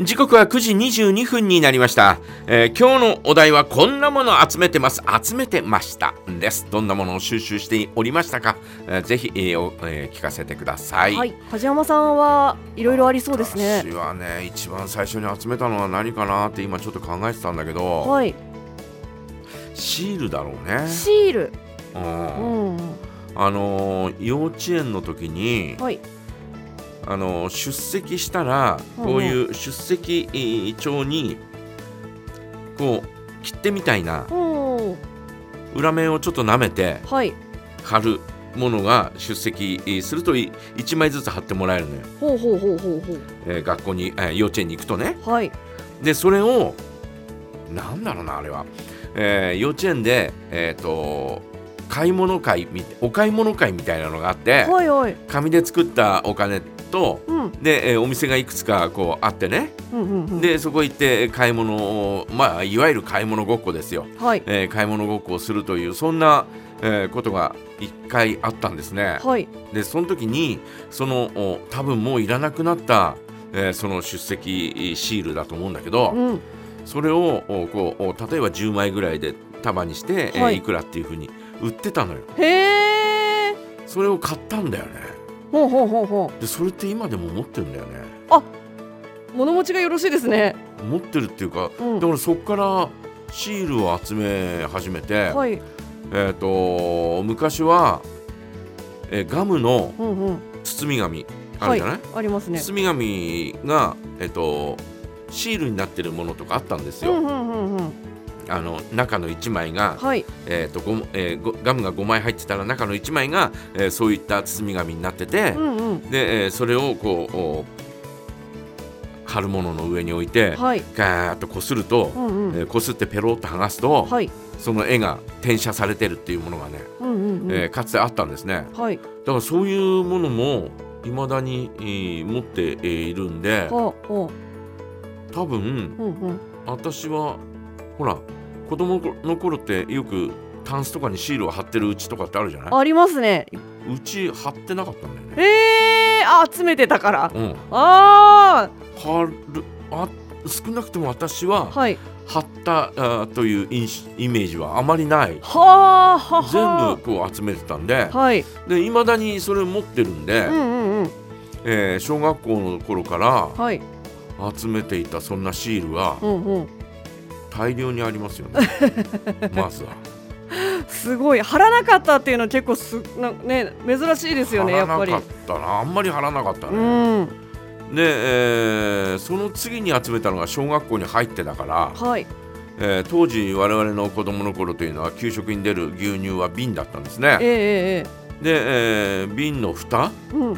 時刻は9時22分になりました、えー今日のお題はこんなもの集めてます。集めてました。です。どんなものを収集しておりましたか、えーぜひ、えーおえー聞かせてください、はい、梶山さんはいろいろありそうですね。私。はね一番最初に集めたのは何かなって今ちょっと考えてたんだけど、はい、シールだろうね、シール。うん。うん、あのー幼稚園の時に、はい、あのー出席したらうんこういう出席えー帳にこう切手みたいなお裏面をちょっと舐めてはい、貼るものが出席えーすると1枚ずつ貼ってもらえるのよ、ほうほうほうほうほえー学校に、えー幼稚園に行くとね。う。はい、でそれをなんだろうなあれは、えー幼稚園でえっ、と買い物会みお買い物会みたいなのがあってはい、はい、紙で作ったお金とうん、で、えーお店がいくつかこうあってねうん、うん、うん。でそこ行って買い物をまあいわゆる買い物ごっこですよ、はい、えー買い物ごっこをするというそんな、えーことが一回あったんですね。はい、でその時にそのお多分もういらなくなった、えーその出席シールだと思うんだけど、うん、それをおこうお例えば10枚ぐらいで束にして、えーはいいくらっていうふうに売ってたのよ。へえ。それを買ったんだよね。ほうほうほうほでそれって今でも持ってるんだよね。う。物持ちがよろしいですね。持ってるっていうかうんだか。らそこからシールを集め始めて、はい、えっ、と昔は、えーガムのうん、うん。包み紙あるじゃない、ありますね。包み紙が、えっとシールになってるものとかあったんですよ、うん、うん、うん、うん。あの中の1枚が、はい、えっとごえーごガムが5枚入ってたら中の1枚が、えーそういった包み紙になってて、うん、うん。で、えーそれをこうお貼るものの上に置いて、はい、ガーッとこするとう、ん、うん。えーこすってペロッと剥がすと、はい、その絵が転写されてるっていうものがね、うん、うん、うん。えーかつてあったんですねはい、だからそういうものも未だに、えー持ってえーいるんで多分あ、うん、うん。私はほら子供の頃ってよくタンスとかにシールを貼ってるうちとかってあるじゃない？ありますね。うち貼ってなかったんだよね。へえ、あ、集めてたから。うん、あ貼るあ少なくとも私はあ、はい。貼ったあという印イメージはあまりないはあ、はは。全部こう集めてたんではい。で未だにそれ持ってるんで、うんうんうん。えー小学校の頃からはい。集めていたそんなシールがうんうん。大量にありますよね まずは。すごい貼らなかったっていうのは結構すなね珍しいですよねやっぱり貼らなか。ったなあんまり貼らなかったうね。ん。で、えーその次に集めたのが小学校に入ってたから、はい。えー当時我々の子供の頃というのは給食に出る牛乳は瓶だったんですね。えええで、えー瓶の蓋えうん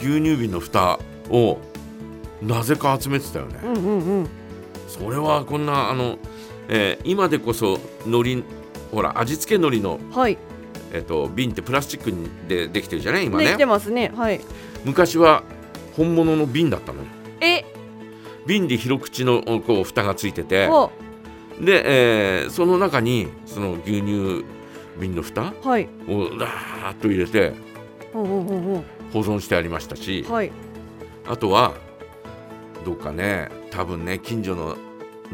牛乳瓶の蓋をなぜか集めてたよね。うんうんうん。それはこんなあの、えー今でこそ海苔ほら味付け海苔の、はい。えっと瓶ってプラスチックでできてるじゃない？今ねできてますね。はい。昔は本物の瓶だったのよえ、瓶で広口のこう蓋がついててはで、えーその中にその牛乳瓶の蓋はい。をダーッと入れて。保存してありましたしはい。あとはどっかね多分ね近所の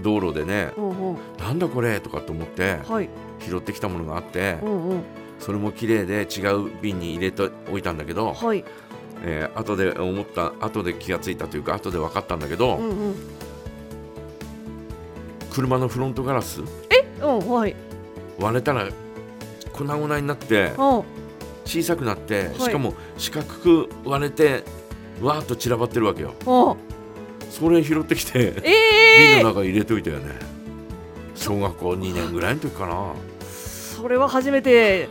道路でねうんうん。なんだこれとかと思ってはい。拾ってきたものがあってうんうん。それも綺麗で違う瓶に入れておいたんだけど、はい。えー後で思った後で気がついたというか後で分かったんだけど、うんうん。車のフロントガラスうんはい。割れたら粉々になってうん。小さくなって、いしかも四角く割れてわーっと散らばってるわけようん。それ拾ってきてええ瓶の中に入れといたよね小学校2年ぐらいの時かなそれは初めて。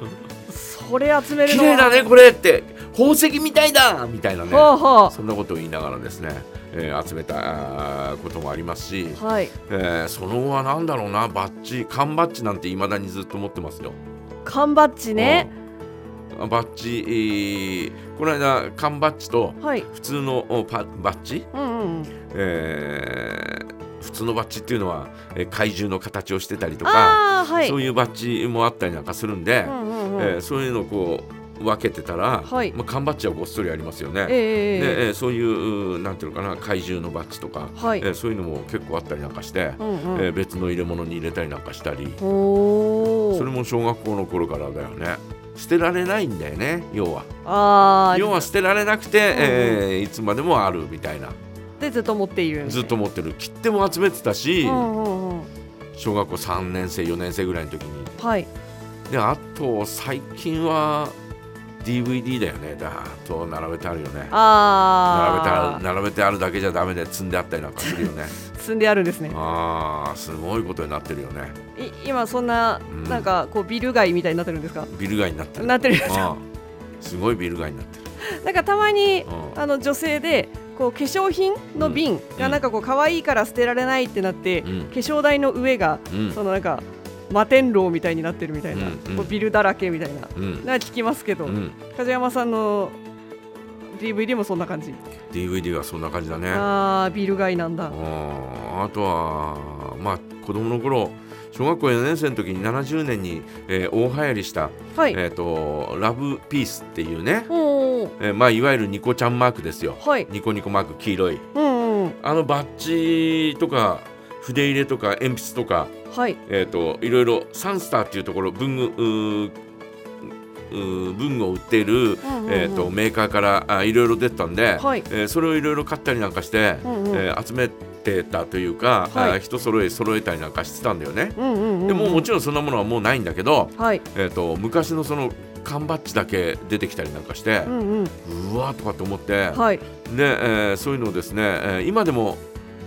それ集める綺のは。麗だねこれって宝石みたいだみたいなねはあはそんなことを言いながらですね、えー集めたあーこともありますし、あ。はい。えーその後は何だろうなバッジ缶バッジなんていまだにずっと持ってますよ。缶バッジね。うんバッジ、えーこの間缶バッジとはい。普通のおパバッジ、うんうん。えー普通のバッジっていうのは、えー怪獣の形をしてたりとか、はい。そういうバッジもあったりなんかするんで、うんうんうん。えーそういうのをこ分けてたら、はいまあ、缶バッジはごっそりありますよね。ええええでえーそういううなんていうのかな怪獣のバッジとか、はいえーそういうのも結構あったりなんかして、うんうんえー別の入れ物に入れたりなんかしたりおそれも小学校の頃からだよね捨てられないんだよね要は。ああ要は捨てられなくて、うんうん。えーいつまでもあるみたいな。でずっと持っているずっと持ってる。切手も集めてたし、うんうんうん。小学校3年生4年生ぐらいの時に。はい。であと最近は DVD だよね。だーっと並べてあるよね。並べてあある並べてあるだけじゃダメで積んであったりなんかするよね。あ 積んであるんですね。あーすごいことになってるよね。い今そんなうん。なんかこうビル街みたいになってるんですか？ビル街になってる。なってるすごいビル街になってる。なんかたまにうん。あの女性でこう化粧品の瓶がなんかこう可愛いから捨てられないってなって、うん。化粧台の上がうん。そのなんか摩天楼みたいになってるみたいな、うんうん。ビルだらけみたいな。うん。な聞きますけど、うん。梶山さんの DVD もそんな感じ、DVD はそんな感じだね。ああビル街なんだ。うんあとはまあ子供の頃小学校4年生の時に70年に、えー大流行りした、はい、えー、とラブピースっていうね、えーまあ、いわゆるニコちゃんマークですよ。はい。ニコニコマーク黄色い。うんうん。あのバッジとか筆入れとか鉛筆とか、はい。えー、といろいろサンスターっていうところ文具文具を売っている、えー、とメーカーからあいろいろ出てたんで、はい。えーそれをいろいろ買ったりなんかして、うんうん。えー集めてたというか、はい。人揃え揃えたりなんかしてたんだよね。でももちろんそんなものはもうないんだけど、はい。えー、と昔のその缶バッジだけ出てきたりなんかしてう、んうん。うわーとかって思って、はい。で、えーそういうのをですね、えー今でも、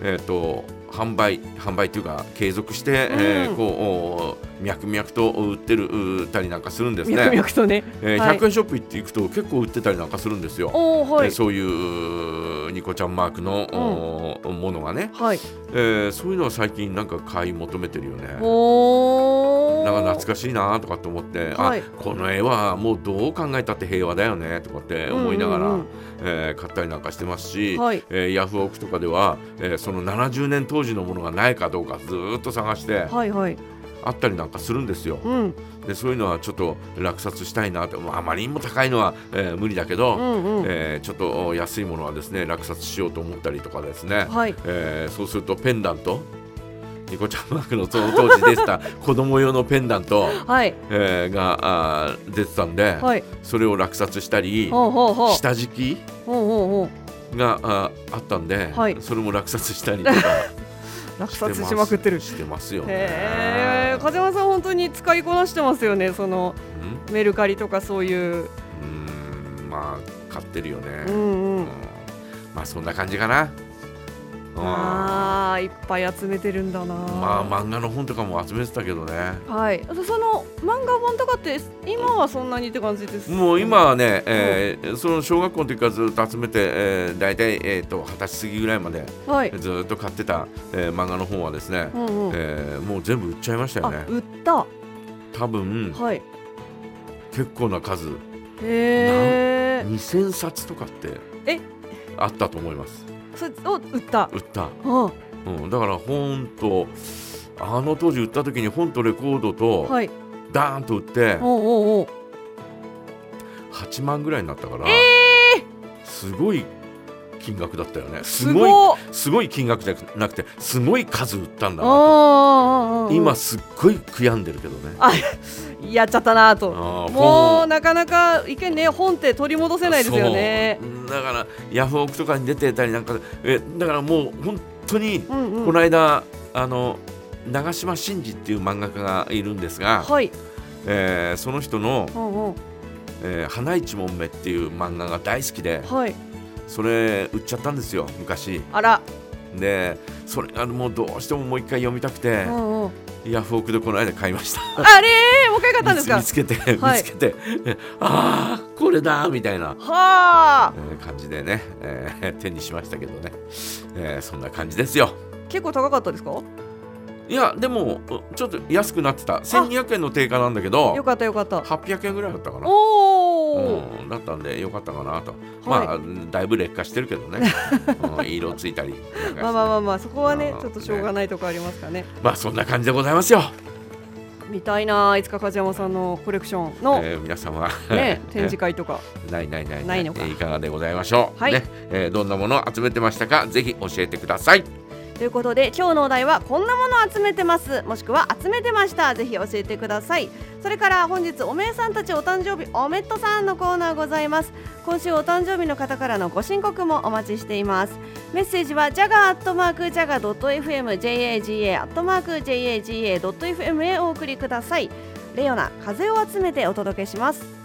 えー、と販売販売というか継続して、えーうんこうお脈々と売ってる売ったりなんかするんですね。脈々とね。えーはい。100円ショップ行っていくと結構売ってたりなんかするんですよ。おーはい。えーそういうニコちゃんマークの、おものがね、はい。えーそういうのは最近なんか買い求めてるよね。おーなんか懐かしいなとかって思って、はい。あこの絵はもうどう考えたって平和だよねとかって思いながら、うんうんうん。えー買ったりなんかしてますし、はい。えーヤフオクとかでは、えーその70年当時のものがないかどうかずーっと探してはいはい。あったりなんかするんですよ。うん。でそういうのはちょっと落札したいなって、まあ、あまりにも高いのは、えー無理だけど、うんうん。えーちょっと安いものはですね落札しようと思ったりとかですね、はい。えーそうするとペンダントニコちゃんマークのその当時出てた子供用のペンダント、はい。えーがあー出てたんで、はい。それを落札したりほうほうほう。下敷きほうほうほう。がああったんで、はい。それも落札したりとか 落札しまくってる。してますよね。風間さん本当に使いこなしてますよねそのうん？メルカリとかそういう。うーんまあ買ってるよね。うんうん。うん。まあそんな感じかな。うん。あーいっぱい集めてるんだな。まあ漫画の本とかも集めてたけどね。はい。その漫画本とかって今はそんなにって感じですもう今はね、えーその小学校の時からずっと集めて、えー、大体、えー、と二十歳過ぎぐらいまではい。ずっと買ってた、えー漫画の本はですね、うんうん。えーもう全部売っちゃいましたよね。あ売った。多分はい。結構な数。へえ2000冊とかってえ？あったと思います。それを売った。売った。あうん、だから本とあの当時売った時に本とレコードとはい。ダーンと売っておうおうおう。8万ぐらいになったから、えすごい金額だったよね。すすごいすごい金額じゃなくてすごい数売ったんだあな今すっごい悔やんでるけどね。やっちゃったなと。も本うなかなかいけんね。本って取り戻せないですよねだからヤフオクとかに出てたりなんかえだからもう本当にうんうん。この間、あの長嶋真司っていう漫画家がいるんですが、はい。えーその人のうんうん「えー花一門目」っていう漫画が大好きではい。それ売っちゃったんですよ昔。あらでそれがもうどうしてももう一回読みたくてうんうん。ヤフオクでこの間買いました。あれ？ーもう一回買ったんですか？見つけて、はい。見つけてえああこれだみたいな、はあ。えー感じでね、えー手にしましたけどね、えーそんな感じですよ。結構高かったですか？いやでもちょっと安くなってた。1200円の定価なんだけどよかったよかった。800円ぐらいだったかな。おお、うん、だったんでよかったかなと、はい。まあだいぶ劣化してるけどね、うん色ついたりまあまあまあまあそこはねちょっとしょうがないとこありますかね。まあそんな感じでございますよ。見たいないつか梶山さんのコレクションの、えー皆様。ね 展示会とか。ないないない。ないのか。えーいかがでございましょう、はい。ね。えーどんなものを集めてましたかぜひ教えてくださいということで今日のお題はこんなもの集めてます。もしくは集めてました。ぜひ教えてください。それから本日おめえさんたちお誕生日おめっとさんのコーナーございます。今週お誕生日の方からのご申告もお待ちしています。メッセージはジャガーアットマークジャガ .fm jaga アットマーク jaga.fm へお送りください。レオナ風を集めてお届けします。